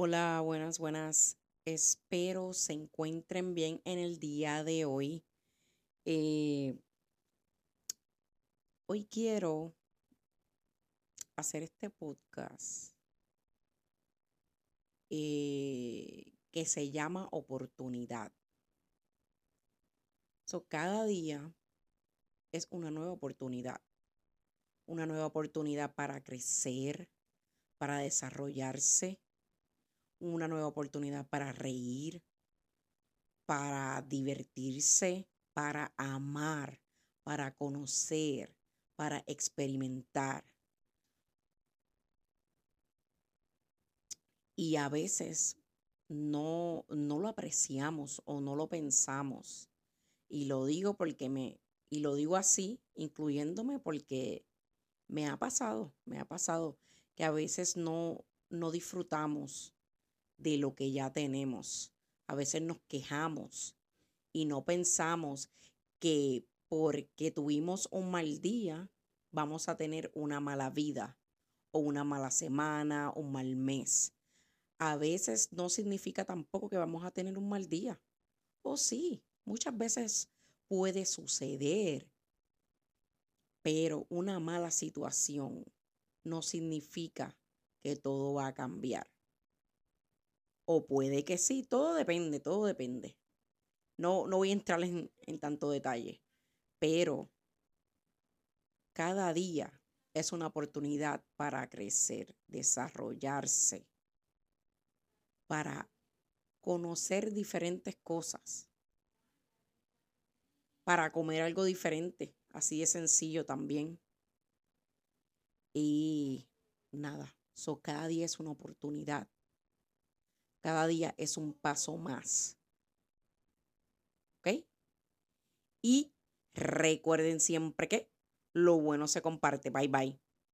buenas, buenas. Espero se encuentren bien en el día de hoy. Eh, hoy quiero hacer este podcast eh, que se llama oportunidad. So, cada día es una nueva oportunidad. Una nueva oportunidad para crecer, para desarrollarse, una nueva oportunidad para reír, para divertirse, para amar, para conocer, para experimentar. Y a veces no, no lo apreciamos o no lo pensamos. Y lo digo porque me, y lo digo así, incluyéndome porque me ha pasado, me ha pasado que a veces no, no disfrutamos de lo que ya tenemos. A veces nos quejamos y no pensamos que porque tuvimos un mal día vamos a tener una mala vida o una mala semana, un mal mes. A veces no significa tampoco que vamos a tener un mal día. O sí, muchas veces puede suceder, pero una mala situación no significa que todo va a cambiar. O puede que sí, todo depende, todo depende. No, no voy a entrar en, en tanto detalle, pero cada día es una oportunidad para crecer, desarrollarse, para conocer diferentes cosas, para comer algo diferente, así de sencillo también. Y nada, so, cada día es una oportunidad. Cada día es un paso más. ¿Ok? Y recuerden siempre que lo bueno se comparte. Bye bye.